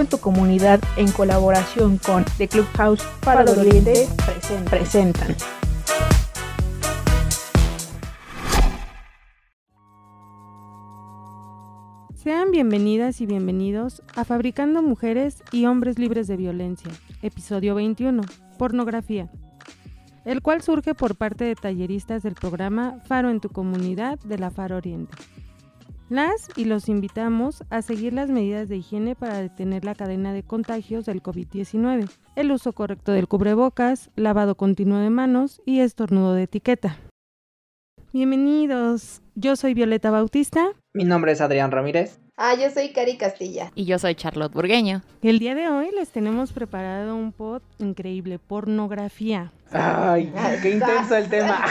En tu comunidad en colaboración con The Clubhouse Faro de Oriente presentan. Sean bienvenidas y bienvenidos a Fabricando Mujeres y Hombres Libres de Violencia, episodio 21, Pornografía, el cual surge por parte de talleristas del programa Faro en tu comunidad de la Faro Oriente. Las y los invitamos a seguir las medidas de higiene para detener la cadena de contagios del COVID-19, el uso correcto del cubrebocas, lavado continuo de manos y estornudo de etiqueta. Bienvenidos, yo soy Violeta Bautista. Mi nombre es Adrián Ramírez. Ah, yo soy Cari Castilla. Y yo soy Charlotte Burgueño. El día de hoy les tenemos preparado un pod increíble, pornografía. Ay, qué intenso el tema.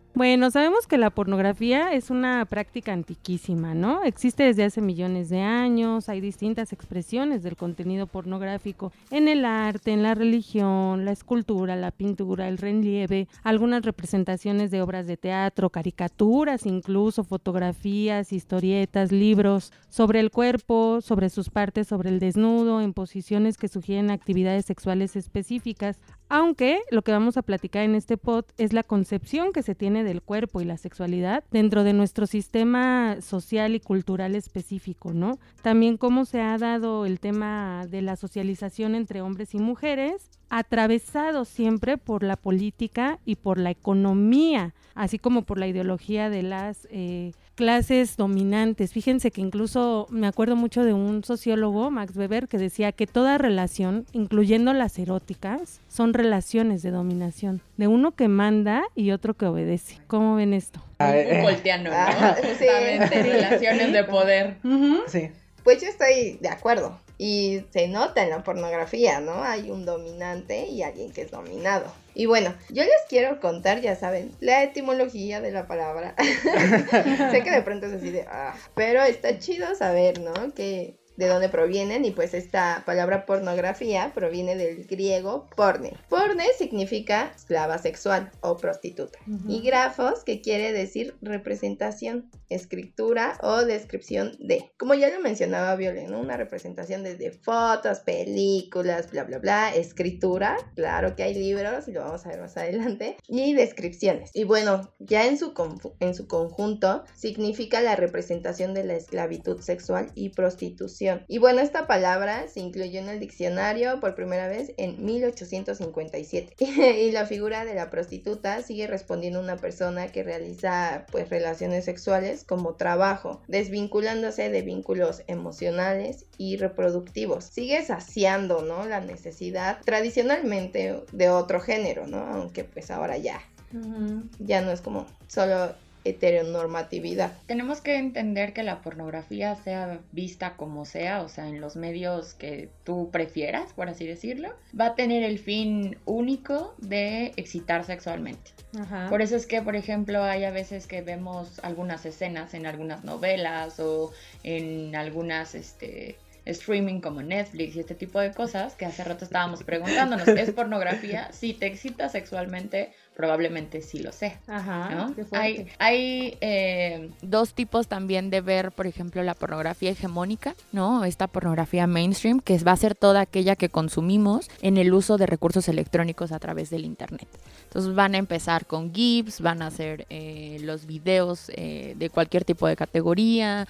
Bueno, sabemos que la pornografía es una práctica antiquísima, ¿no? Existe desde hace millones de años, hay distintas expresiones del contenido pornográfico en el arte, en la religión, la escultura, la pintura, el relieve, algunas representaciones de obras de teatro, caricaturas, incluso fotografías, historietas, libros sobre el cuerpo, sobre sus partes, sobre el desnudo, en posiciones que sugieren actividades sexuales específicas, aunque lo que vamos a platicar en este pod es la concepción que se tiene del cuerpo y la sexualidad dentro de nuestro sistema social y cultural específico, ¿no? También cómo se ha dado el tema de la socialización entre hombres y mujeres, atravesado siempre por la política y por la economía, así como por la ideología de las eh, clases dominantes. Fíjense que incluso me acuerdo mucho de un sociólogo, Max Weber, que decía que toda relación, incluyendo las eróticas, son relaciones de dominación, de uno que manda y otro que obedece. ¿Cómo ven esto? Un volteano, ¿no? Ah, sí. relaciones de poder. Sí. Pues yo estoy de acuerdo. Y se nota en la pornografía, ¿no? Hay un dominante y alguien que es dominado. Y bueno, yo les quiero contar, ya saben, la etimología de la palabra. sé que de pronto es así de, ah, pero está chido saber, ¿no? Que de dónde provienen y pues esta palabra pornografía proviene del griego porne. Porne significa esclava sexual o prostituta y grafos que quiere decir representación, escritura o descripción de. Como ya lo mencionaba Violeta, una representación desde fotos, películas, bla bla bla, escritura, claro que hay libros y lo vamos a ver más adelante y descripciones. Y bueno, ya en su en su conjunto significa la representación de la esclavitud sexual y prostitución y bueno, esta palabra se incluyó en el diccionario por primera vez en 1857. y la figura de la prostituta sigue respondiendo a una persona que realiza pues relaciones sexuales como trabajo, desvinculándose de vínculos emocionales y reproductivos. Sigue saciando, ¿no? La necesidad tradicionalmente de otro género, ¿no? Aunque pues ahora ya. Ya no es como solo heteronormatividad. Tenemos que entender que la pornografía sea vista como sea, o sea, en los medios que tú prefieras, por así decirlo, va a tener el fin único de excitar sexualmente. Por eso es que, por ejemplo, hay a veces que vemos algunas escenas en algunas novelas o en algunas, este, streaming como Netflix y este tipo de cosas que hace rato estábamos preguntándonos, ¿es pornografía? Si te excita sexualmente, probablemente sí lo sé. Ajá. Hay, hay eh, dos tipos también de ver, por ejemplo, la pornografía hegemónica, ¿no? Esta pornografía mainstream, que va a ser toda aquella que consumimos en el uso de recursos electrónicos a través del Internet. Entonces van a empezar con GIFs, van a hacer eh, los videos eh, de cualquier tipo de categoría,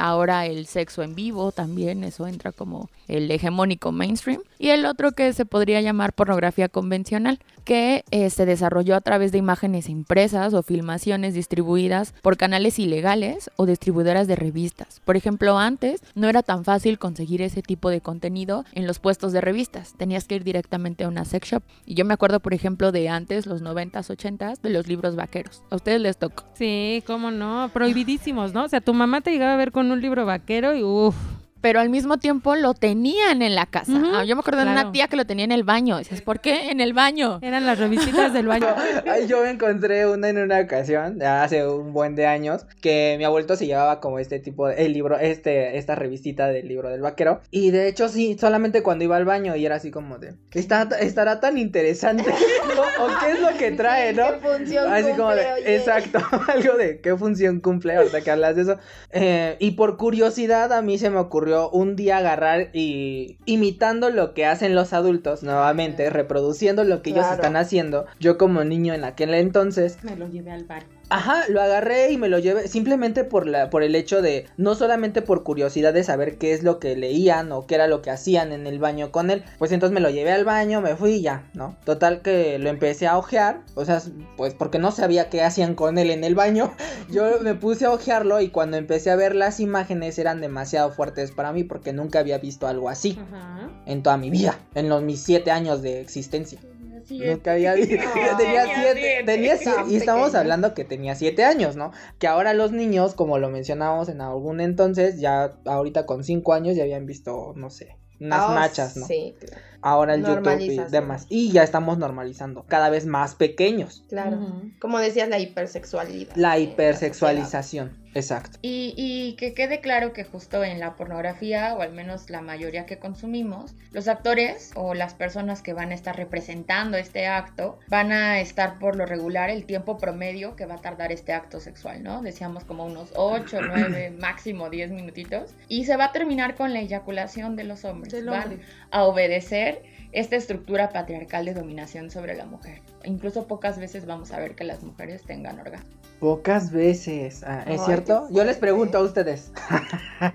ahora el sexo en vivo también, eso entra como el hegemónico mainstream. Y el otro que se podría llamar pornografía convencional, que se desarrolla a través de imágenes impresas o filmaciones distribuidas por canales ilegales o distribuidoras de revistas. Por ejemplo, antes no era tan fácil conseguir ese tipo de contenido en los puestos de revistas. Tenías que ir directamente a una sex shop. Y yo me acuerdo, por ejemplo, de antes, los 90s, 80s, de los libros vaqueros. ¿A ustedes les tocó? Sí, cómo no, prohibidísimos, ¿no? O sea, tu mamá te llegaba a ver con un libro vaquero y uff pero al mismo tiempo lo tenían en la casa. Ah, yo me acuerdo de una tía que lo tenía en el baño. Dices, ¿por qué en el baño? Eran las revistitas del baño. yo me encontré una en una ocasión, hace un buen de años, que mi abuelito se llevaba como este tipo de, el libro, este, esta revistita del libro del vaquero. Y de hecho, sí, solamente cuando iba al baño y era así como de, ¿Está, estará tan interesante. ¿O qué es lo que trae, no? ¿Qué función así cumple, como de, oye? exacto, algo de qué función cumple ahorita que hablas de eso. Eh, y por curiosidad a mí se me ocurrió ocurrió un día agarrar y imitando lo que hacen los adultos, nuevamente, reproduciendo lo que ellos están haciendo. Yo como niño en aquel entonces, Me lo llevé al bar. Ajá, lo agarré y me lo llevé simplemente por la por el hecho de no solamente por curiosidad de saber qué es lo que leían o qué era lo que hacían en el baño con él, pues entonces me lo llevé al baño, me fui y ya, ¿no? Total que lo empecé a ojear, o sea, pues porque no sabía qué hacían con él en el baño. Yo me puse a ojearlo y cuando empecé a ver las imágenes eran demasiado fuertes para mí porque nunca había visto algo así Ajá. en toda mi vida, en los mis siete años de existencia. Nunca había visto. No, tenía tenía siete. siete. Tenía siete. Y estamos pequeño. hablando que tenía siete años, ¿no? Que ahora los niños, como lo mencionábamos en algún entonces, ya ahorita con cinco años ya habían visto, no sé, unas Ah, machas, ¿no? Sí, claro. Ahora el YouTube y demás. Y ya estamos normalizando. Cada vez más pequeños. claro. Como decías, la hipersexualidad. La hipersexualización. Exacto. Y, y que quede claro que justo en la pornografía, o al menos la mayoría que consumimos, los actores o las personas que van a estar representando este acto van a estar por lo regular el tiempo promedio que va a tardar este acto sexual, ¿no? Decíamos como unos 8, 9, máximo 10 minutitos. Y se va a terminar con la eyaculación de los hombres. Del Van hombre. a obedecer esta estructura patriarcal de dominación sobre la mujer. Incluso pocas veces vamos a ver que las mujeres tengan orgasmo. Pocas veces. Ah, ¿Es cierto? Yo les pregunto a ustedes.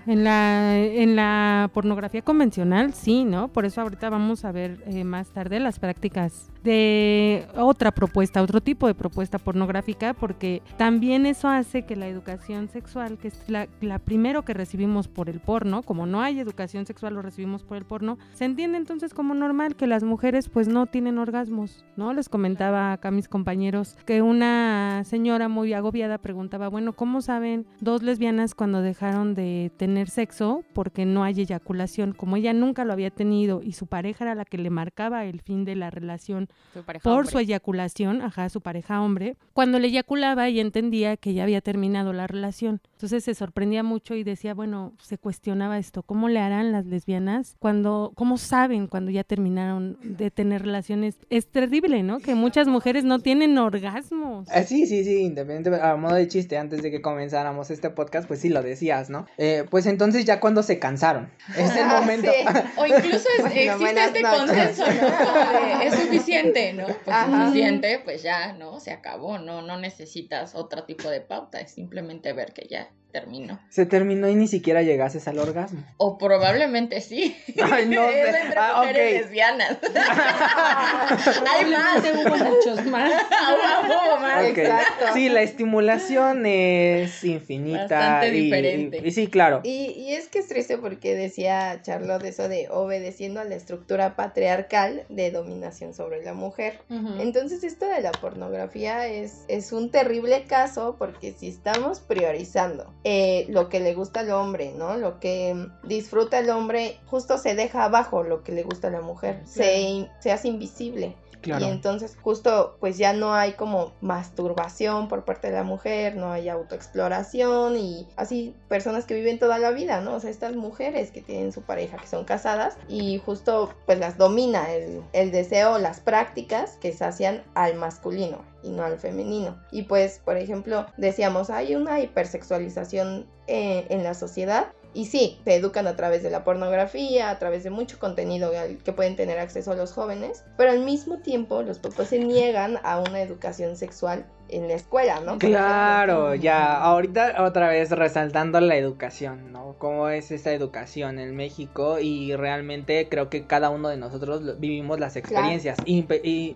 En la, en la pornografía convencional, sí, ¿no? Por eso ahorita vamos a ver eh, más tarde las prácticas de otra propuesta, otro tipo de propuesta pornográfica, porque también eso hace que la educación sexual, que es la, la primero que recibimos por el porno, como no hay educación sexual, lo recibimos por el porno, se entiende entonces como normal que las mujeres pues no tienen orgasmos, ¿no? Les comentaba acá a mis compañeros que una señora muy agobiada preguntaba, bueno, ¿cómo saben dos lesbianas cuando dejaron de tener sexo porque no hay eyaculación? Como ella nunca lo había tenido y su pareja era la que le marcaba el fin de la relación Su por hombre. su eyaculación, ajá, su pareja hombre, cuando le eyaculaba y entendía que ya había terminado la relación. Entonces se sorprendía mucho y decía, bueno, se cuestionaba esto, ¿cómo le harán las lesbianas cuando, cómo saben cuando ya terminaron de tener relaciones? Es terrible, ¿no? Que muchas mujeres no tienen orgasmos. Ah, sí, sí, sí, independientemente, a modo de chiste, antes de que comenzáramos este podcast, pues sí lo decías, ¿no? Eh, pues entonces ya cuando se cansaron, es el Ah, momento. sí. O incluso es- Bueno, existe este noches. consenso, ¿no? Como de, es suficiente, ¿no? Pues Ajá. suficiente, pues ya, ¿no? Se acabó, no, no necesitas otro tipo de pauta, es simplemente ver que ya terminó. Se terminó y ni siquiera llegases al orgasmo. O probablemente sí. Ay, no sé. es entre Ah, mujeres ok. lesbianas. Hay más. hubo muchos más. Hubo más. Ok. Exacto. Sí, la estimulación es infinita. Bastante y- diferente. Y, sí, claro. Y, y es que es triste porque decía Charlotte eso de obedeciendo a la estructura patriarcal de dominación sobre la mujer. Entonces esto de la pornografía es, es un terrible caso porque si estamos priorizando eh, lo que le gusta al hombre, ¿no? Lo que disfruta el hombre, justo se deja abajo lo que le gusta a la mujer, se, se hace invisible. Y entonces justo pues ya no hay como masturbación por parte de la mujer, no hay autoexploración y así personas que viven toda la vida, ¿no? O sea, estas mujeres que tienen su pareja, que son casadas y justo pues las domina el, el deseo, las prácticas que sacian al masculino y no al femenino. Y pues, por ejemplo, decíamos, hay una hipersexualización eh, en la sociedad y sí, te educan a través de la pornografía, a través de mucho contenido que pueden tener acceso los jóvenes, pero al mismo tiempo los papás se niegan a una educación sexual en la escuela, ¿no? Por Claro, ejemplo. ya, ahorita otra vez resaltando la educación, ¿no? Cómo es esta educación en México y realmente creo que cada uno de nosotros vivimos las experiencias.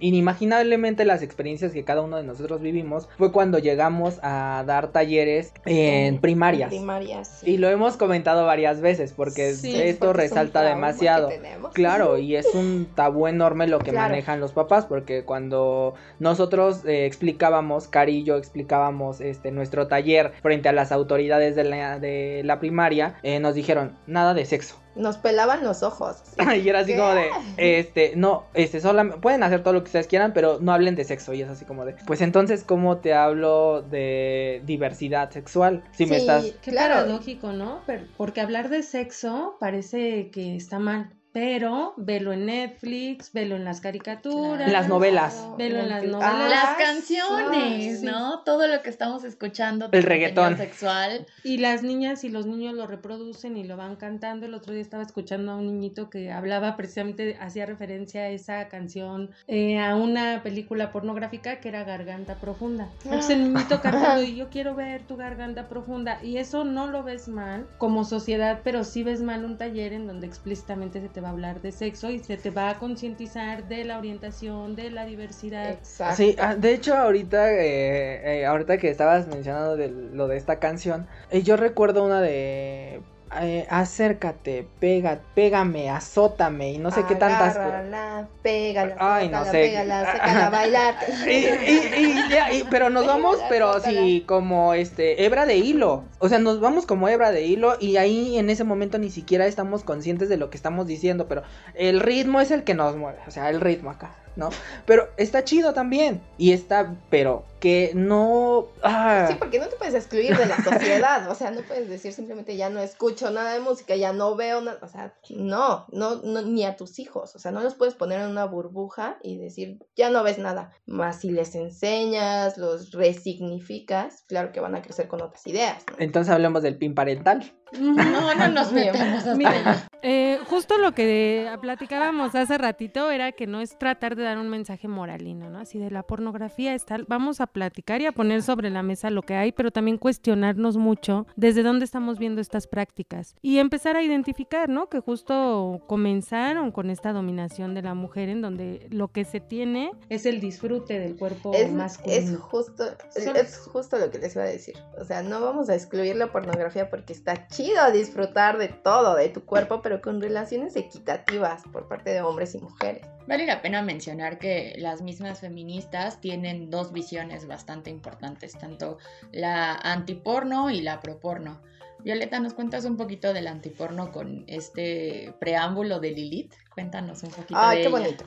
Inimaginablemente las experiencias que cada uno de nosotros vivimos fue cuando llegamos a dar talleres en primarias. primarias. sí. Y lo hemos comentado varias veces porque Sí, esto Porque resalta demasiado. Claro, y es un tabú enorme lo que Claro. manejan los papás, porque cuando nosotros eh, explicábamos, Cari y yo explicábamos este, nuestro taller frente a las autoridades de la, de la primaria, eh, nos dijeron, nada de sexo. Nos pelaban los ojos. y era así ¿Qué? como de, este, no, este, solamente, pueden hacer todo lo que ustedes quieran, pero no hablen de sexo. Y es así como de, pues entonces, ¿cómo te hablo de diversidad sexual? Si me Sí, estás... Qué claro. paradójico, ¿no? Pero- porque hablar de sexo parece que está mal. Pero velo en Netflix, velo en las caricaturas. Las novelas. Velo en las Ah, novelas. Las canciones. ¿no? Todo lo que estamos escuchando. El reggaetón. sexual. Y las niñas y los niños lo reproducen y lo van cantando. El otro día estaba escuchando a un niñito que hablaba precisamente, hacía referencia a esa canción, eh, a una película pornográfica que era Garganta Profunda. Entonces el niñito cantando y yo quiero ver tu garganta profunda. Y eso no lo ves mal como sociedad, pero sí ves mal un taller en donde explícitamente se te va a hablar de sexo y se te va a concientizar de la orientación, de la diversidad. Exacto. Sí, ah, de hecho ahorita, eh, eh, ahorita que estabas mencionando de lo de esta canción, eh, yo recuerdo una de eh, acércate, pega, pégame, azótame y no sé qué tantas cosas. Pégala, Ay, no sé. Pégala, sácala a bailar. Y, y- y ya, y- pero nos vamos, pero sí, como este, hebra de hilo. O sea, nos vamos como hebra de hilo y ahí en ese momento ni siquiera estamos conscientes de lo que estamos diciendo, pero el ritmo es el que nos mueve, o sea, el ritmo acá, ¿no? Pero está chido también y está, pero que no... ah, Sí, porque no te puedes excluir de la sociedad, o sea, no puedes decir simplemente ya no escucho nada de música, ya no veo nada, o sea, no, no, no, ni a tus hijos, o sea, no los puedes poner en una burbuja y decir ya no ves nada, más si les enseñas, los resignificas, claro que van a crecer con otras ideas, ¿no? Entonces hablemos del pin parental. No, no nos metemos hasta Mira. Eh, justo lo que platicábamos hace ratito era que no es tratar de dar un mensaje moralino, ¿no? Así de la pornografía está, vamos a platicar y a poner sobre la mesa lo que hay, pero también cuestionarnos mucho desde dónde estamos viendo estas prácticas y empezar a identificar, ¿no? Que justo comenzaron con esta dominación de la mujer en donde lo que se tiene es el disfrute del cuerpo Es, masculino. es justo, es justo lo que les iba a decir. O sea, no vamos a excluir la pornografía porque está chido disfrutar de todo, de tu cuerpo, pero con relaciones equitativas por parte de hombres y mujeres. Vale la pena mencionar que las mismas feministas tienen dos visiones bastante importantes, tanto la antiporno y la proporno. Violeta, ¿nos cuentas un poquito del antiporno con este preámbulo de Lilith? Cuéntanos un poquito Ay, de qué ella. bonito.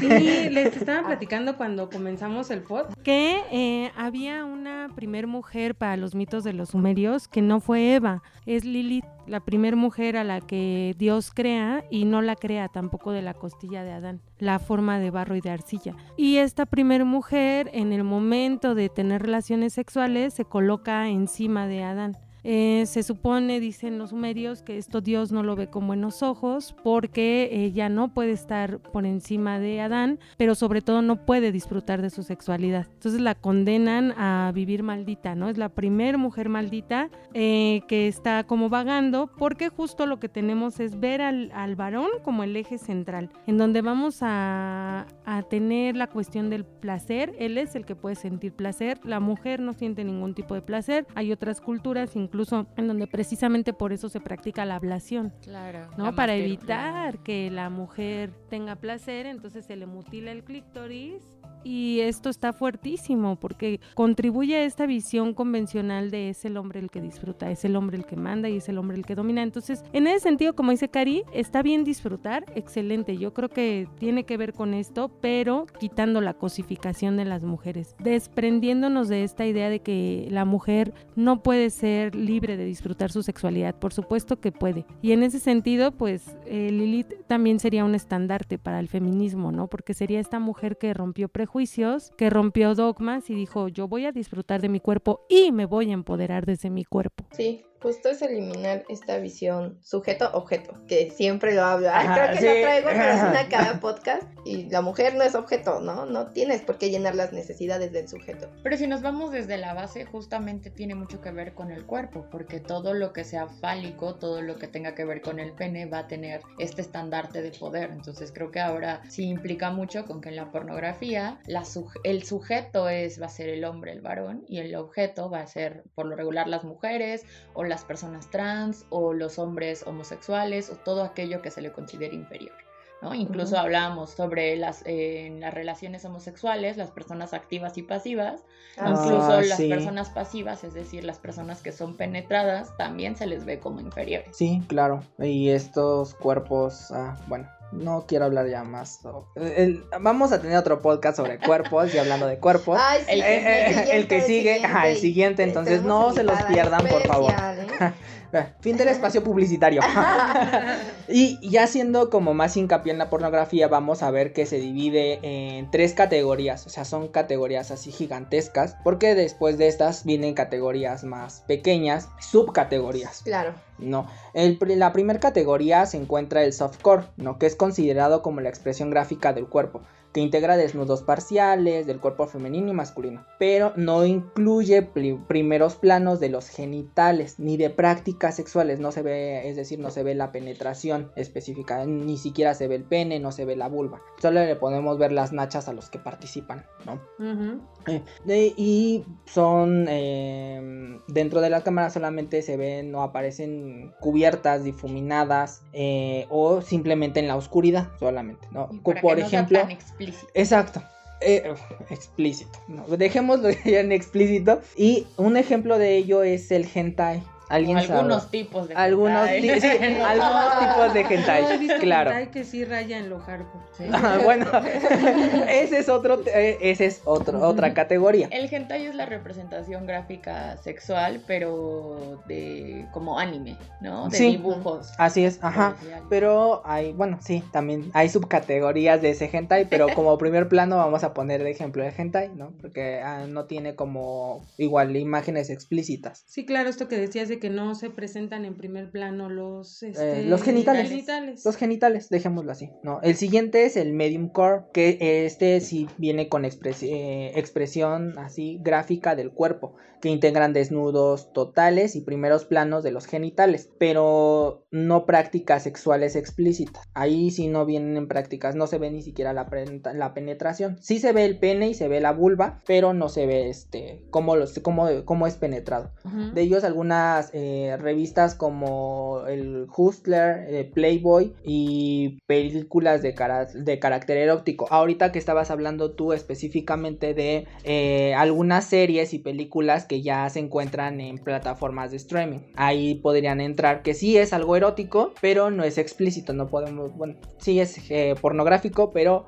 Sí, les estaba platicando cuando comenzamos el pod que eh, había una primer mujer para los mitos de los sumerios que no fue Eva, es Lilith, la primer mujer a la que Dios crea y no la crea tampoco de la costilla de Adán, la forma de barro y de arcilla. Y esta primer mujer en el momento de tener relaciones sexuales se coloca encima de Adán. Eh, se supone, dicen los sumerios, que esto Dios no lo ve con buenos ojos porque ella no puede estar por encima de Adán, pero sobre todo no puede disfrutar de su sexualidad. Entonces la condenan a vivir maldita, ¿no? Es la primer mujer maldita eh, que está como vagando porque justo lo que tenemos es ver al, al varón como el eje central, en donde vamos a, a tener la cuestión del placer. Él es el que puede sentir placer, la mujer no siente ningún tipo de placer. Hay otras culturas, incluso en donde precisamente por eso se practica la ablación, Claro. ¿no? Para evitar que la mujer tenga placer, entonces se le mutila el clítoris. Y esto está fuertísimo porque contribuye a esta visión convencional de es el hombre el que disfruta, es el hombre el que manda y es el hombre el que domina. Entonces, en ese sentido, como dice Cari, está bien disfrutar, excelente. Yo creo que tiene que ver con esto, pero quitando la cosificación de las mujeres, desprendiéndonos de esta idea de que la mujer no puede ser libre de disfrutar su sexualidad. Por supuesto que puede. Y en ese sentido, pues eh, Lilith también sería un estandarte para el feminismo, ¿no? Porque sería esta mujer que rompió prejuicios, que rompió dogmas y dijo, yo voy a disfrutar de mi cuerpo y me voy a empoderar desde mi cuerpo. Sí, justo es eliminar esta visión sujeto-objeto, que siempre lo hablo. Ay, Ajá, creo que sí. lo traigo, una cada podcast. Y la mujer no es objeto, ¿no? No tienes por qué llenar las necesidades del sujeto. Pero si nos vamos desde la base, justamente tiene mucho que ver con el cuerpo, porque todo lo que sea fálico, todo lo que tenga que ver con el pene va a tener este estandarte de poder. Entonces creo que ahora sí implica mucho con que en la pornografía la suje- el sujeto es va a ser el hombre, el varón, y el objeto va a ser por lo regular las mujeres o las personas trans o los hombres homosexuales o todo aquello que se le considere inferior. ¿no? Incluso Ujú. hablábamos sobre las, eh, las relaciones homosexuales, las personas activas y pasivas, Ah, Incluso las sí. personas pasivas, es decir, las personas que son penetradas, también se les ve como inferiores. Sí, claro. Y estos cuerpos, ah, bueno, no quiero hablar ya más. vamos a tener otro podcast sobre cuerpos y hablando de cuerpos. el, que sigue, el siguiente, entonces no se los pierdan, por favor. ¿eh? Fin del espacio publicitario. y ya siendo como más hincapié en la pornografía, vamos a ver que se divide en tres categorías. O sea, son categorías así gigantescas. Porque después de estas vienen categorías más pequeñas, subcategorías. Claro. No. El, la primera categoría se encuentra el softcore, ¿no? Que es considerado como la expresión gráfica del cuerpo que integra desnudos parciales del cuerpo femenino y masculino, pero no incluye primeros planos de los genitales ni de prácticas sexuales, no se ve, es decir, no se ve la penetración específica, ni siquiera se ve el pene, no se ve la vulva, solo le podemos ver las nachas a los que participan, ¿no? Eh, y son em, dentro de la cámara solamente se ven o aparecen cubiertas, difuminadas eh, o simplemente en la oscuridad solamente, ¿no? Por ejemplo, Exacto. Eh, explícito. dejémoslo ya en explícito. Y un ejemplo de ello es el hentai algunos tipos de algunos, algunos tipos de hentai, claro. Hentai que sí raya en lo hardcore. Ah, bueno, ese es otro, eh, ese es otro, otra categoría. El hentai es la representación gráfica sexual, pero de como anime, ¿no? De dibujos. Así es, ajá. Pero hay, bueno, sí, también hay subcategorías de ese hentai, pero como primer plano vamos a poner el ejemplo de hentai, ¿no? Porque ah, no tiene como igual imágenes explícitas. Sí, claro, esto que decías de que no se presentan en primer plano los, eh, este, los genitales, Los genitales, dejémoslo así. No, el siguiente es el medium core, que este sí viene con eh, expresión así gráfica del cuerpo, que integran desnudos totales y primeros planos de los genitales, pero no prácticas sexuales explícitas. Ahí sí no vienen prácticas, no se ve ni siquiera la, la penetración. Sí se ve el pene y se ve la vulva, pero no se ve este cómo, los, cómo, cómo es penetrado. De ellos algunas eh, revistas como el Hustler, eh, Playboy y películas de, de carácter erótico. Ahorita que estabas hablando tú específicamente de eh, algunas series y películas que ya se encuentran en plataformas de streaming. Ahí podrían entrar que sí es algo erótico, pero no es explícito, no podemos, bueno, sí es pornográfico, pero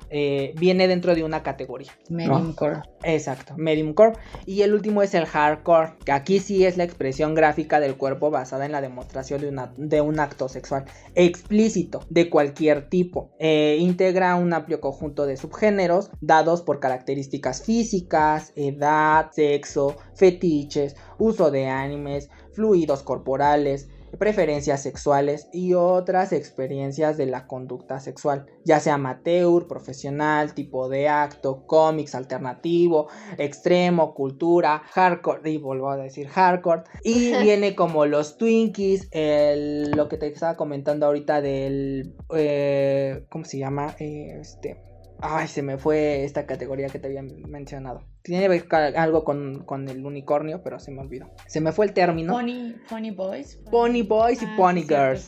viene dentro de una categoría. Medium core. Exacto, medium core. Y el último es el hardcore, que aquí sí es la expresión gráfica del cuerpo basada en la demostración de, un acto sexual explícito de cualquier tipo. Eh, integra un amplio conjunto de subgéneros dados por características físicas, edad, sexo, fetiches, uso de animes, fluidos corporales, preferencias sexuales y otras experiencias de la conducta sexual, ya sea amateur, profesional, tipo de acto, cómics alternativo, extremo, cultura, hardcore, y vuelvo a decir hardcore, y viene como los Twinkies, lo que te estaba comentando ahorita del, eh, ¿cómo se llama? Eh, este, ay, se me fue esta categoría que te había mencionado. Tiene algo con, el unicornio, pero se me olvidó. Se me fue el término. Pony, pony Boys. Pony Boys y ah, Pony Girls.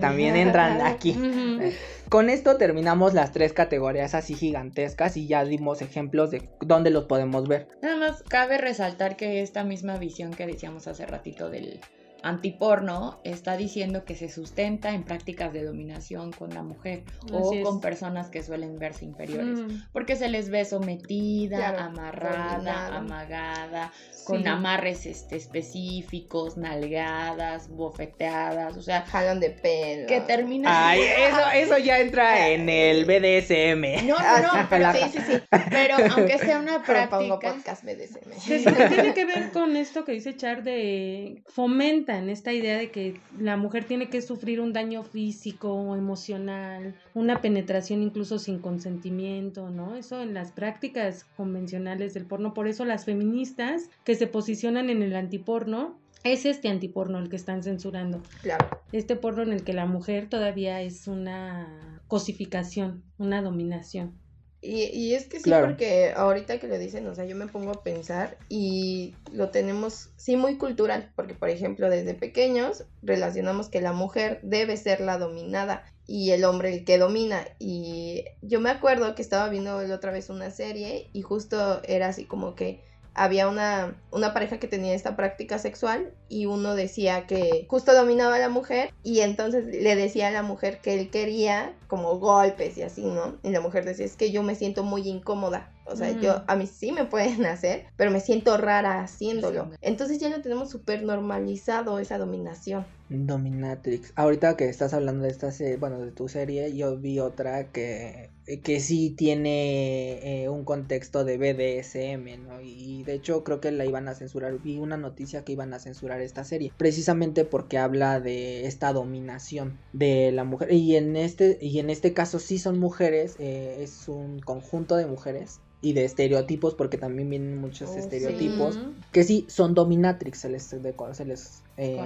también, entran aquí. Eh, con esto terminamos las tres categorías así gigantescas y ya dimos ejemplos de dónde los podemos ver. Nada más cabe resaltar que esta misma visión que decíamos hace ratito del antiporno está diciendo que se sustenta en prácticas de dominación con la mujer o con personas que suelen verse inferiores, mm. porque se les ve sometida, amarrada, amagada, con amarres este, específicos, nalgadas, bofeteadas, o sea, jalón de pelo. Que termina. Ay, eso, eso ya entra en el BDSM. No, no, no, pero sí, sí, sí. Pero aunque sea una práctica. podcast BDSM. tiene que ver con esto que dice Char de fomenta en esta idea de que la mujer tiene que sufrir un daño físico o emocional, una penetración incluso sin consentimiento, ¿no? Eso en las prácticas convencionales del porno. Por eso las feministas que se posicionan en el antiporno, es este antiporno el que están censurando. Claro. Este porno en el que la mujer todavía es una cosificación, una dominación. Y, y es que sí, porque ahorita que lo dicen, o sea, yo me pongo a pensar y lo tenemos, sí, muy cultural, porque por ejemplo, desde pequeños relacionamos que la mujer debe ser la dominada y el hombre el que domina. Y yo me acuerdo que estaba viendo la otra vez una serie y justo era así como que había una, una pareja que tenía esta práctica sexual y uno decía que justo dominaba a la mujer y entonces le decía a la mujer que él quería como golpes y así, ¿no? Y la mujer decía, es que yo me siento muy incómoda. O sea, yo, a mí sí me pueden hacer, pero me siento rara haciéndolo. Entonces ya lo tenemos súper normalizado esa dominación. Dominatrix. Ahorita que estás hablando de esta serie, bueno, de tu serie, yo vi otra que, que sí tiene eh, un contexto de BDSM, ¿no? Y de hecho creo que la iban a censurar. Vi una noticia que iban a censurar esta serie, precisamente porque habla de esta dominación de la mujer. Y en este, y en este caso sí son mujeres, eh, es un conjunto de mujeres y de estereotipos, porque también vienen muchos Oh, estereotipos, sí. que sí son dominatrix, se les, de- se les, eh,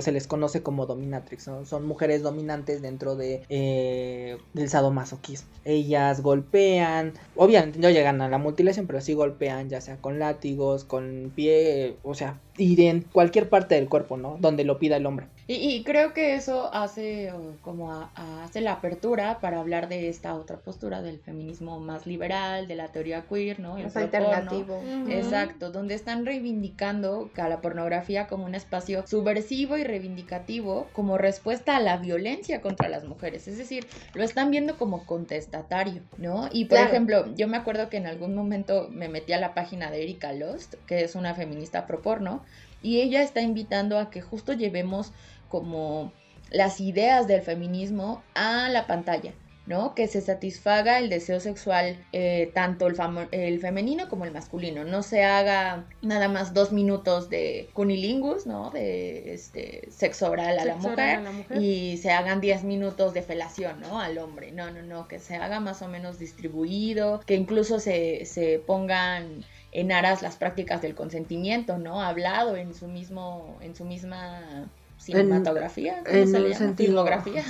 se les conoce como dominatrix, ¿no? son mujeres dominantes dentro de eh, del sadomasoquismo. Ellas golpean, obviamente no llegan a la mutilación, pero sí golpean, ya sea con látigos, con pie, o sea, y en cualquier parte del cuerpo, ¿no? Donde lo pida el hombre. Y, y creo que eso hace como a- a- hace la apertura para hablar de esta otra postura del feminismo más liberal, de la teoría queer, ¿no? El proporno. alternativo. Exacto, donde están reivindicando a la pornografía como un espacio subversivo y reivindicativo como respuesta a la violencia contra las mujeres. Es decir, lo están viendo como contestatario, ¿no? Y por Claro. ejemplo, yo me acuerdo que en algún momento me metí a la página de Erika Lost, que es una feminista pro porno, y ella está invitando a que justo llevemos como las ideas del feminismo a la pantalla. ¿No? Que se satisfaga el deseo sexual, eh, tanto el, el femenino como el masculino. No se haga nada más dos minutos de cunilingus, ¿no? De este, sexo oral a la mujer. oral a la mujer. Y se hagan 10 minutos de felación, ¿no? Al hombre. No, no, no. Que se haga más o menos distribuido. Que incluso se, se pongan en aras las prácticas del consentimiento, ¿no? Hablado en su mismo, en su misma cinematografía, ¿cómo en se le sentido- Filmografía.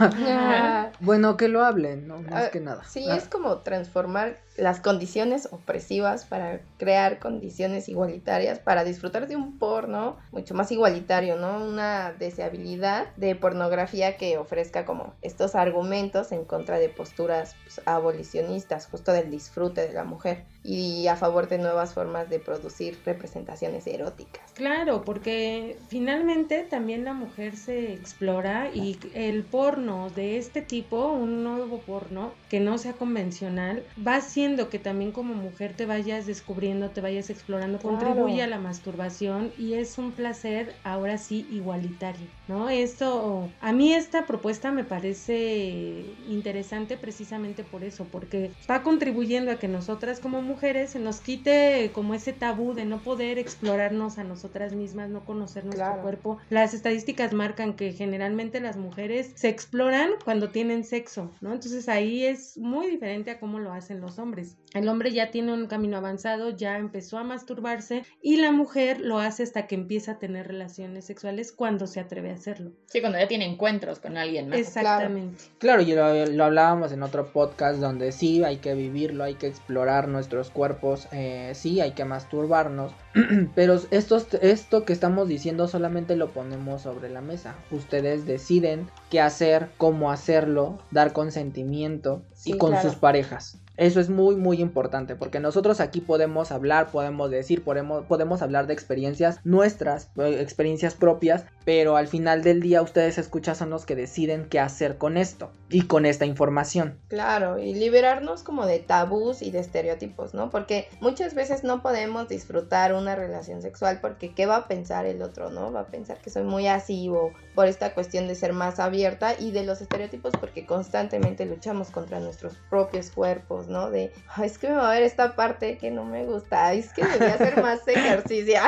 Ah, Bueno, que lo hablen, ¿no? Más Ah, que nada. Sí, Ah, es como transformar las condiciones opresivas para crear condiciones igualitarias, para disfrutar de un porno mucho más igualitario, ¿no? Una deseabilidad de pornografía que ofrezca como estos argumentos en contra de posturas pues, abolicionistas, justo del disfrute de la mujer y a favor de nuevas formas de producir representaciones eróticas. Claro, porque finalmente también la mujer se explora y el porno de este tipo, un nuevo porno que no sea convencional, va haciendo que también como mujer te vayas descubriendo, te vayas explorando, Claro. contribuye a la masturbación y es un placer ahora sí igualitario, ¿no? Esto, a mí esta propuesta me parece interesante precisamente por eso, porque va contribuyendo a que nosotras como mujeres se nos quite como ese tabú de no poder explorarnos a nosotras mismas, no conocer nuestro Claro. cuerpo. Las estadísticas marcan que generalmente las mujeres se exploran cuando tienen sexo, ¿no? Entonces ahí es muy diferente a cómo lo hacen los hombres. El hombre ya tiene un camino avanzado, ya empezó a masturbarse y la mujer lo hace hasta que empieza a tener relaciones sexuales cuando se atreve a hacerlo. Sí, cuando ya tiene encuentros con alguien más. Exactamente. Claro, y lo, lo hablábamos en otro podcast donde sí hay que vivirlo, hay que explorar nuestros cuerpos, eh, sí hay que masturbarnos, pero estos, esto que estamos diciendo solamente lo ponemos sobre la mesa. Ustedes deciden qué hacer, cómo hacerlo, dar consentimiento y con claro. sus parejas. Eso es muy muy importante porque nosotros aquí podemos hablar, podemos decir, podemos, podemos hablar de experiencias nuestras, eh, experiencias propias, pero al final del día ustedes escuchan son los que deciden qué hacer con esto y con esta información. Claro, y liberarnos como de tabús y de estereotipos, ¿no? Porque muchas veces no podemos disfrutar una relación sexual porque ¿qué va a pensar el otro, no? Va a pensar que soy muy así o por esta cuestión de ser más abierta y de los estereotipos porque constantemente luchamos contra nuestros propios cuerpos, ¿no? De, "Ay, es que me va a ver esta parte que no me gusta, es que debería hacer más ejercicio.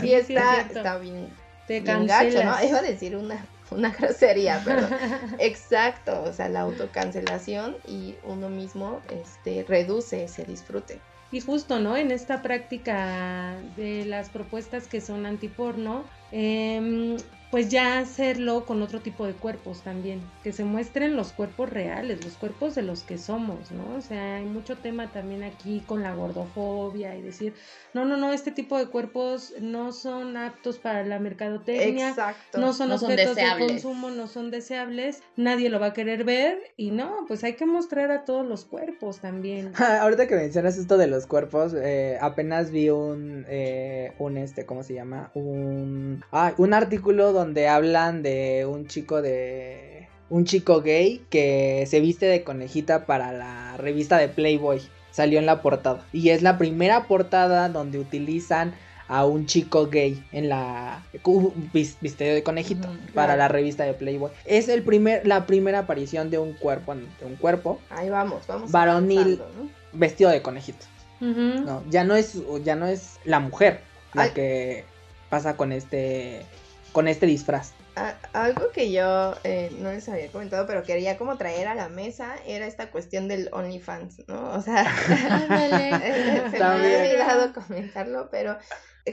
sí, es está, está bien, Te bien gacho, ¿no? Iba a decir una, una grosería, pero Exacto, o sea, la autocancelación y uno mismo este, reduce ese disfrute. Y justo, ¿no? En esta práctica de las propuestas que son antiporno, em, pues ya hacerlo con otro tipo de cuerpos también, que se muestren los cuerpos reales, los cuerpos de los que somos, ¿no? O sea, hay mucho tema también aquí con la gordofobia y decir, no, no, no, este tipo de cuerpos no son aptos para la mercadotecnia, Exacto. no son No son objetos de consumo, no son deseables, nadie lo va a querer ver y no, pues hay que mostrar a todos los cuerpos también. Ahorita que mencionas esto de los cuerpos, eh, apenas vi un, eh, un este, ¿cómo se llama? Un, ah, un artículo donde hablan de un chico de, un chico gay que se viste de conejita para la revista de Playboy. Salió en la portada. Y es la primera portada donde utilizan a un chico gay en la cu- vis- vestido de conejito para la revista de Playboy. Es el primer, la primera aparición de un cuerpo, de un cuerpo Ahí vamos, vamos. Varonil. vestido de conejito. No, ya no es, ya no es la mujer la Ay. que pasa con este, con este disfraz. A- algo que yo eh, no les había comentado, pero quería como traer a la mesa, era esta cuestión del OnlyFans, ¿no? O sea, se me También. ha olvidado comentarlo, pero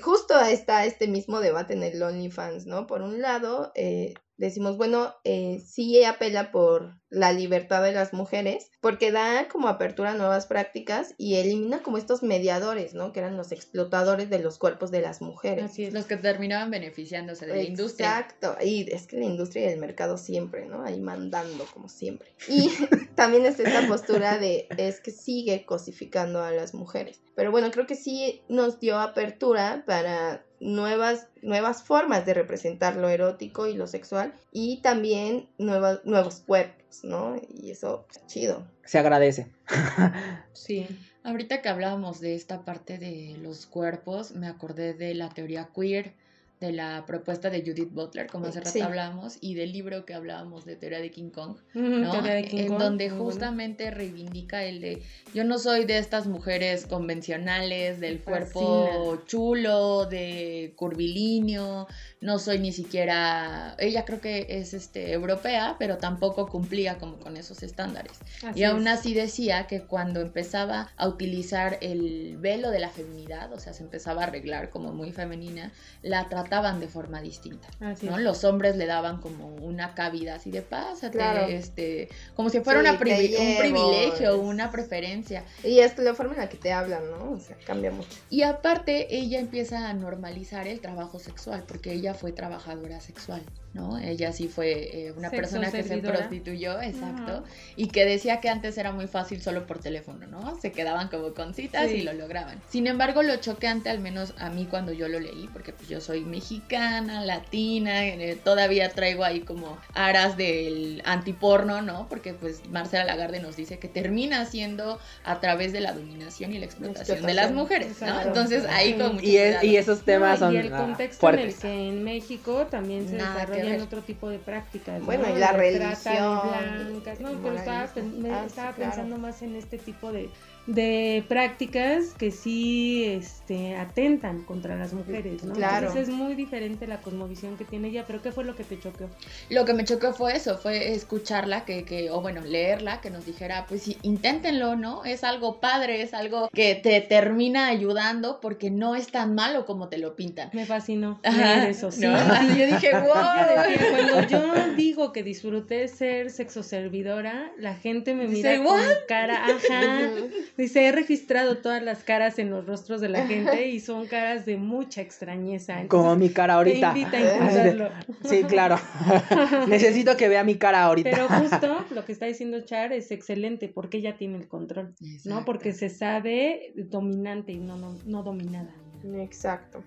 justo está este mismo debate en el OnlyFans, ¿no? Por un lado, eh, decimos, bueno, eh, sí apela por la libertad de las mujeres, porque da como apertura a nuevas prácticas y elimina como estos mediadores, ¿no? Que eran los explotadores de los cuerpos de las mujeres. Así es. Los que terminaban beneficiándose de la industria. Exacto, y es que la industria y el mercado siempre, ¿no? Ahí mandando como siempre. Y también está esta postura de es que sigue cosificando a las mujeres. Pero bueno, creo que sí nos dio apertura para nuevas, nuevas formas de representar lo erótico y lo sexual y también nuevas, nuevos cuerpos, ¿no? Y eso es chido. Se agradece. Sí. Ahorita que hablábamos de esta parte de los cuerpos, me acordé de la teoría queer, de la propuesta de Judith Butler, como hace rato Sí. hablábamos, y del libro que hablábamos de teoría de King Kong, ¿no? de King en Kong, donde justamente reivindica el de yo no soy de estas mujeres convencionales del cuerpo fascina. chulo de curvilíneo no soy ni siquiera ella creo que es este europea pero tampoco cumplía como con esos estándares Así y aún así decía que cuando empezaba a utilizar el velo de la feminidad o sea se empezaba a arreglar como muy femenina la trataban de forma distinta Así ¿no? Los hombres le daban como una cavidad así de pásate, Claro. este, como si fuera Sí, una privi- un privilegio, es- una preferencia. Y es la forma en la que te hablan, ¿no? O sea, cambia mucho. Y aparte, ella empieza a normalizar el trabajo sexual, porque ella fue trabajadora sexual, ¿no? Ella sí fue eh, una Sexo persona que se prostituyó, exacto, Ajá. y que decía que antes era muy fácil solo por teléfono, ¿no? Se quedaban como con citas Sí. y lo lograban. Sin embargo, lo choqueante, al menos a mí cuando yo lo leí, porque pues yo soy mexicana, latina, eh, todavía traigo ahí como aras del antiporno, ¿no? Porque pues Marcela Lagarde nos dice que termina siendo a través de la dominación y la explotación, de las mujeres, ¿no? Entonces ahí con mucho Y, es- cuidado. y esos temas No, son y el ah, contexto en el fuertes. que en México también se Nada que ver. otro tipo de prácticas. Bueno, ¿no? y la De religión, blancas. No, pero estaba, me Ah, sí, estaba claro. pensando más en este tipo de, de prácticas que sí este, atentan contra las mujeres, ¿no? Claro. Entonces es muy diferente la cosmovisión que tiene ella, pero ¿qué fue lo que te choqueó? Lo que me chocó fue eso, fue escucharla, que, que, o bueno, leerla, que nos dijera, pues sí, inténtenlo, ¿no? Es algo padre, es algo que te termina ayudando porque no es tan malo como te lo pintan. Me fascinó leer eso, sí. ¿no? Así yo dije, Decía, Cuando yo digo que disfruté ser sexo servidora, la gente me Dice, mira con cara, ajá. Dice, he registrado todas las caras en los rostros de la gente y son caras de mucha extrañeza. Como mi cara ahorita. Te invita a intentarlo. Sí, claro. Necesito que vea mi cara ahorita. Pero justo lo que está diciendo Char es excelente porque ella tiene el control, ¿no? Porque se sabe dominante y no, no, no dominada. Exacto.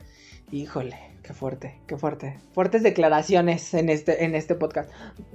Híjole, qué fuerte, qué fuerte. Fuertes declaraciones en este, en este podcast.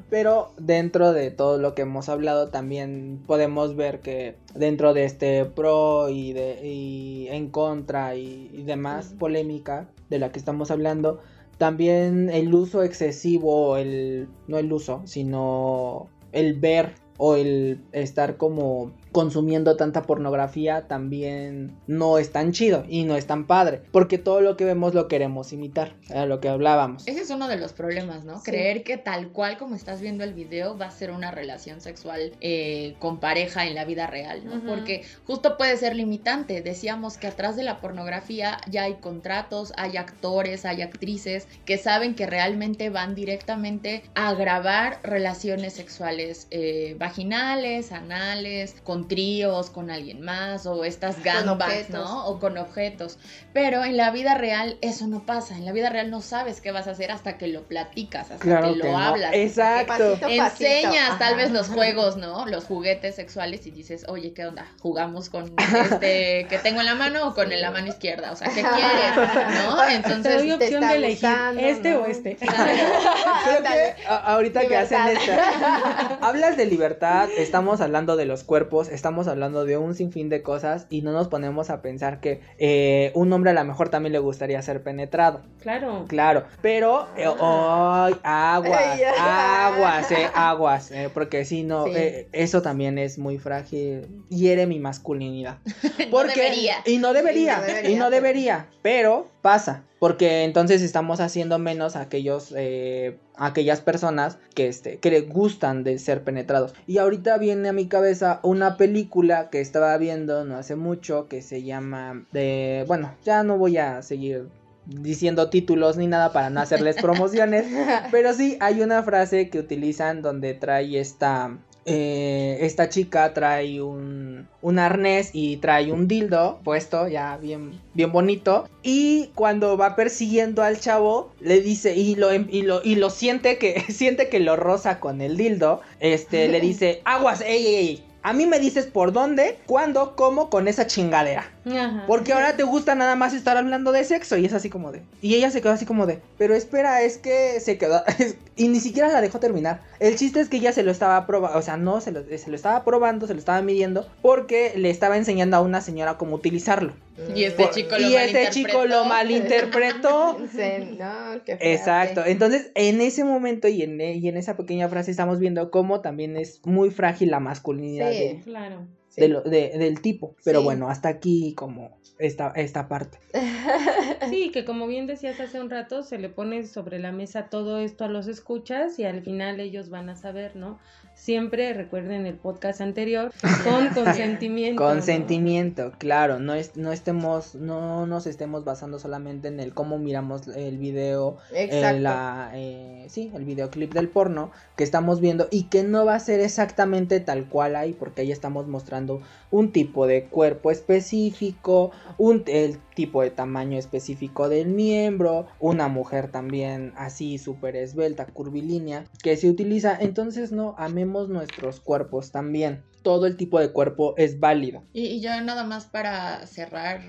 Pero dentro de todo lo que hemos hablado, también podemos ver que dentro de este pro y, de, y en contra y, y demás polémica de la que estamos hablando, también el uso excesivo, el, no el uso, sino el ver o el estar como consumiendo tanta pornografía también no es tan chido y no es tan padre, porque todo lo que vemos lo queremos imitar, era lo que hablábamos. Ese es uno de los problemas, ¿no? Sí. Creer que tal cual como estás viendo el video va a ser una relación sexual eh, con pareja en la vida real, ¿no? Porque justo puede ser limitante. Decíamos que atrás de la pornografía ya hay contratos, hay actores, hay actrices que saben que realmente van directamente a grabar relaciones sexuales eh, vaginales, anales, con tríos, con alguien más, o estas gangbangs, objetos. ¿no? O con objetos. Pero en la vida real eso no pasa. En la vida real no sabes qué vas a hacer hasta que lo platicas, hasta Claro que que lo no. hablas. Exacto. Pasito, pasito. Enseñas tal vez los juegos, ¿no? Los juguetes sexuales y dices, oye, ¿qué onda? ¿Jugamos con este que tengo en la mano o con la mano izquierda? O sea, ¿qué quieres? ¿no? Te doy Entonces, te opción está de elegir gustando, este ¿no? o este. Creo que ahorita que hacen esta, hablas de libertad, estamos hablando de los cuerpos, estamos hablando de un sinfín de cosas y no nos ponemos a pensar que eh, un hombre a lo mejor también le gustaría ser penetrado, Claro. claro, pero eh, ay, aguas, aguas, eh, aguas, eh, porque si no, Sí. eh, eso también es muy frágil, hiere mi masculinidad. no Porque- debería. Y no debería, Y no debería, y no debería, pero pasa. Porque entonces estamos haciendo menos a aquellos, eh, a aquellas personas que, este, que le gustan de ser penetrados. Y ahorita viene a mi cabeza una película que estaba viendo no hace mucho que se llama de, bueno, ya no voy a seguir diciendo títulos ni nada para no hacerles promociones, pero sí hay una frase que utilizan donde trae esta eh, esta chica trae un, un arnés y trae un dildo puesto ya bien, bien bonito. Y cuando va persiguiendo al chavo, le dice, y lo, em- y lo, y lo siente que, siente que lo roza con el dildo. Este, le dice, aguas, ey, ey, ey. A mí me dices por dónde, cuándo, cómo con esa chingadera. Ajá. Porque ahora te gusta nada más estar hablando de sexo y es así como de... Y ella se quedó así como de... Pero espera, es que se quedó... y ni siquiera la dejó terminar. El chiste es que ella se lo estaba probando... O sea, no, se lo, se lo estaba probando, se lo estaba midiendo. Porque le estaba enseñando a una señora cómo utilizarlo. Y este Por- chico lo y este chico lo malinterpretó. malinterpretó. Sí, no, qué fuerte. Exacto, entonces en ese momento y en, y en esa pequeña frase estamos viendo cómo también es muy frágil la masculinidad Sí. de- Claro. Sí. de lo- de- del tipo. Pero Sí. bueno, hasta aquí como esta, esta parte. Sí, que como bien decías hace un rato, se le pone sobre la mesa todo esto a los escuchas y al final ellos van a saber, ¿no? Siempre recuerden el podcast anterior con consentimiento. ¿no? Consentimiento, claro, no, es, no estemos, no nos estemos basando solamente en el cómo miramos el video, Exacto. en la, eh, sí, el videoclip del porno que estamos viendo y que no va a ser exactamente tal cual hay, porque ahí estamos mostrando un tipo de cuerpo específico, un el tipo de tamaño específico del miembro, una mujer también así súper esbelta, curvilínea, que se utiliza, entonces no, amemos nuestros cuerpos también. Todo el tipo de cuerpo es válido. Y, yo nada más para cerrar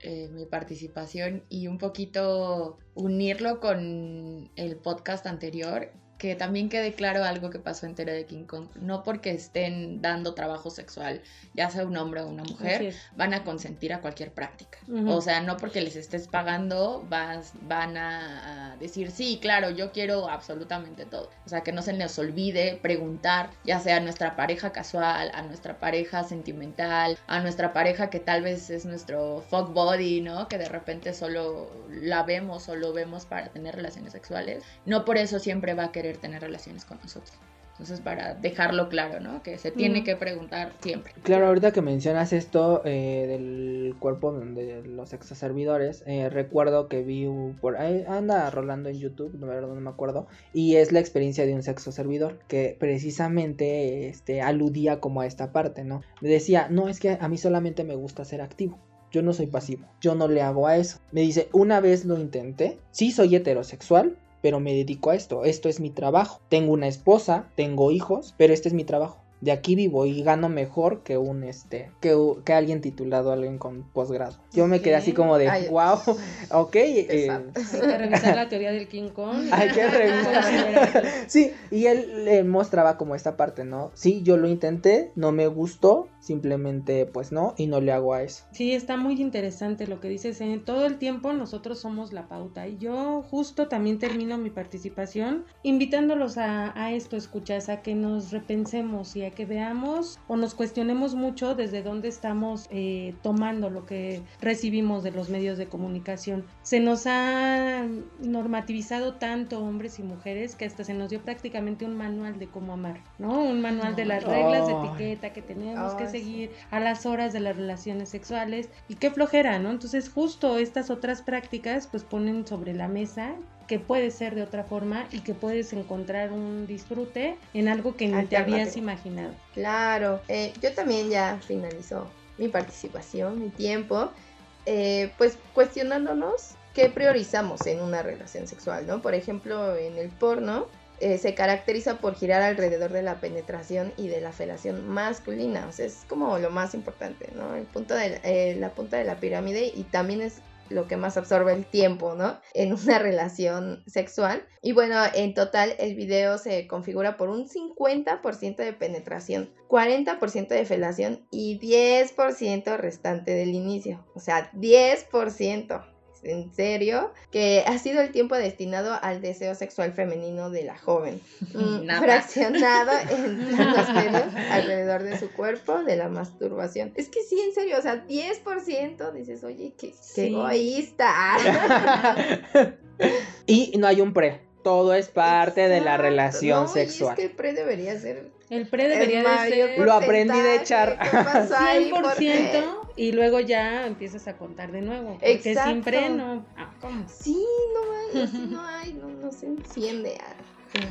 eh, mi participación y un poquito unirlo con el podcast anterior, que también quede claro algo que pasó en Tere de King Kong. No porque estén dando trabajo sexual, ya sea un hombre o una mujer, van a consentir a cualquier práctica. Ujú. O sea, no porque les estés pagando vas, van a, a decir, sí, claro, yo quiero absolutamente todo. O sea, que no se les olvide preguntar, ya sea a nuestra pareja casual, a nuestra pareja sentimental, a nuestra pareja que tal vez es nuestro fuck body, ¿no? Que de repente solo la vemos o lo vemos para tener relaciones sexuales. No por eso siempre va a querer tener relaciones con nosotros. Entonces, para dejarlo claro, ¿no? Que se tiene Ujú. que preguntar siempre. Claro, ahorita que mencionas esto eh, del cuerpo de los exoservidores, eh, recuerdo que vi un- por ahí, anda rolando en YouTube, verdad no me acuerdo, y es la experiencia de un sexo servidor que precisamente este, aludía como a esta parte, ¿no? Decía, no, es que a mí solamente me gusta ser activo. Yo no soy pasivo, yo no le hago a eso. Me dice, una vez lo intenté, sí soy heterosexual, pero me dedico a esto, esto es mi trabajo. Tengo una esposa, tengo hijos, pero este es mi trabajo. De aquí vivo y gano mejor que un este que, que alguien titulado, alguien con posgrado. Yo me quedé así como de Ay, wow, ok, eh. Hay que revisar la teoría del King Kong. hay que revisar. Sí, y él le mostraba como esta parte, ¿no? Sí, yo lo intenté, no me gustó, simplemente pues no y no le hago a eso. Sí, está muy interesante lo que dices. En todo el tiempo nosotros somos la pauta y yo justo también termino mi participación invitándolos a, a esto, escuchas, a que nos repensemos y a que veamos o nos cuestionemos mucho desde dónde estamos eh, tomando lo que recibimos de los medios de comunicación. Se nos ha normativizado tanto hombres y mujeres que hasta se nos dio prácticamente un manual de cómo amar, ¿no? Un manual de las reglas de etiqueta que tenemos que seguir a las horas de las relaciones sexuales y qué flojera, ¿no? Entonces justo estas otras prácticas pues ponen sobre la mesa que puede ser de otra forma y que puedes encontrar un disfrute en algo que ni te habías imaginado. Claro, eh, yo también ya finalizó mi participación, mi tiempo, eh, pues cuestionándonos qué priorizamos en una relación sexual, ¿no? Por ejemplo, en el porno eh, se caracteriza por girar alrededor de la penetración y de la felación masculina, o sea, es como lo más importante, ¿no? El punto de la punta de la pirámide y también es lo que más absorbe el tiempo, ¿no? En una relación sexual. Y bueno, en total el video se configura por un 50% de penetración, 40% de felación y 10% restante del inicio. O sea, 10% en serio, que ha sido el tiempo destinado al deseo sexual femenino de la joven, mm, fraccionado en los alrededor de su cuerpo, de la masturbación. Es que sí, en serio, o sea, 10% dices, oye, qué, egoísta. y no hay un pre. Todo es parte de la relación sexual. es que el pre debería ser el pre debería de ser. Lo aprendí de echar. 100% y luego ya empiezas a contar de nuevo. Porque sin pre no. Ah, ¿cómo? Sí, no hay, no hay, no, se enciende.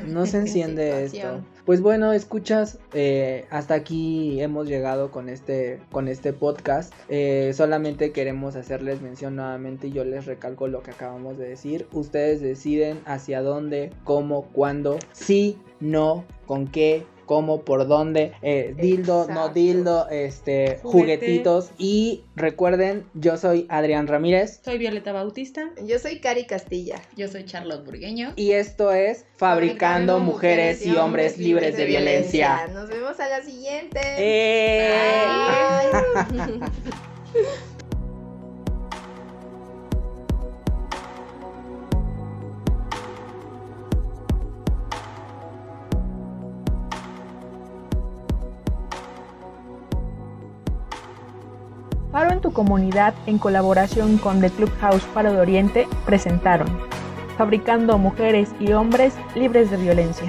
no se enciende esto. Pues bueno, escuchas, eh, hasta aquí hemos llegado con este, con este podcast. Eh, solamente queremos hacerles mención nuevamente y yo les recalco lo que acabamos de decir. Ustedes deciden hacia dónde, cómo, cuándo, sí, no, con qué, cómo, por dónde, eh, dildo, no dildo, este, juguetitos. Y recuerden, yo soy Adrián Ramírez. Soy Violeta Bautista. Yo soy Cari Castilla. Yo soy Charlotte Burgueño. Y esto es Fabricando, Mujeres y Hombres Libres de, violencia. Nos vemos a la siguiente. ¡Eh! Paro en tu comunidad en colaboración con The Clubhouse Paro de Oriente presentaron Fabricando Mujeres y Hombres Libres de Violencia.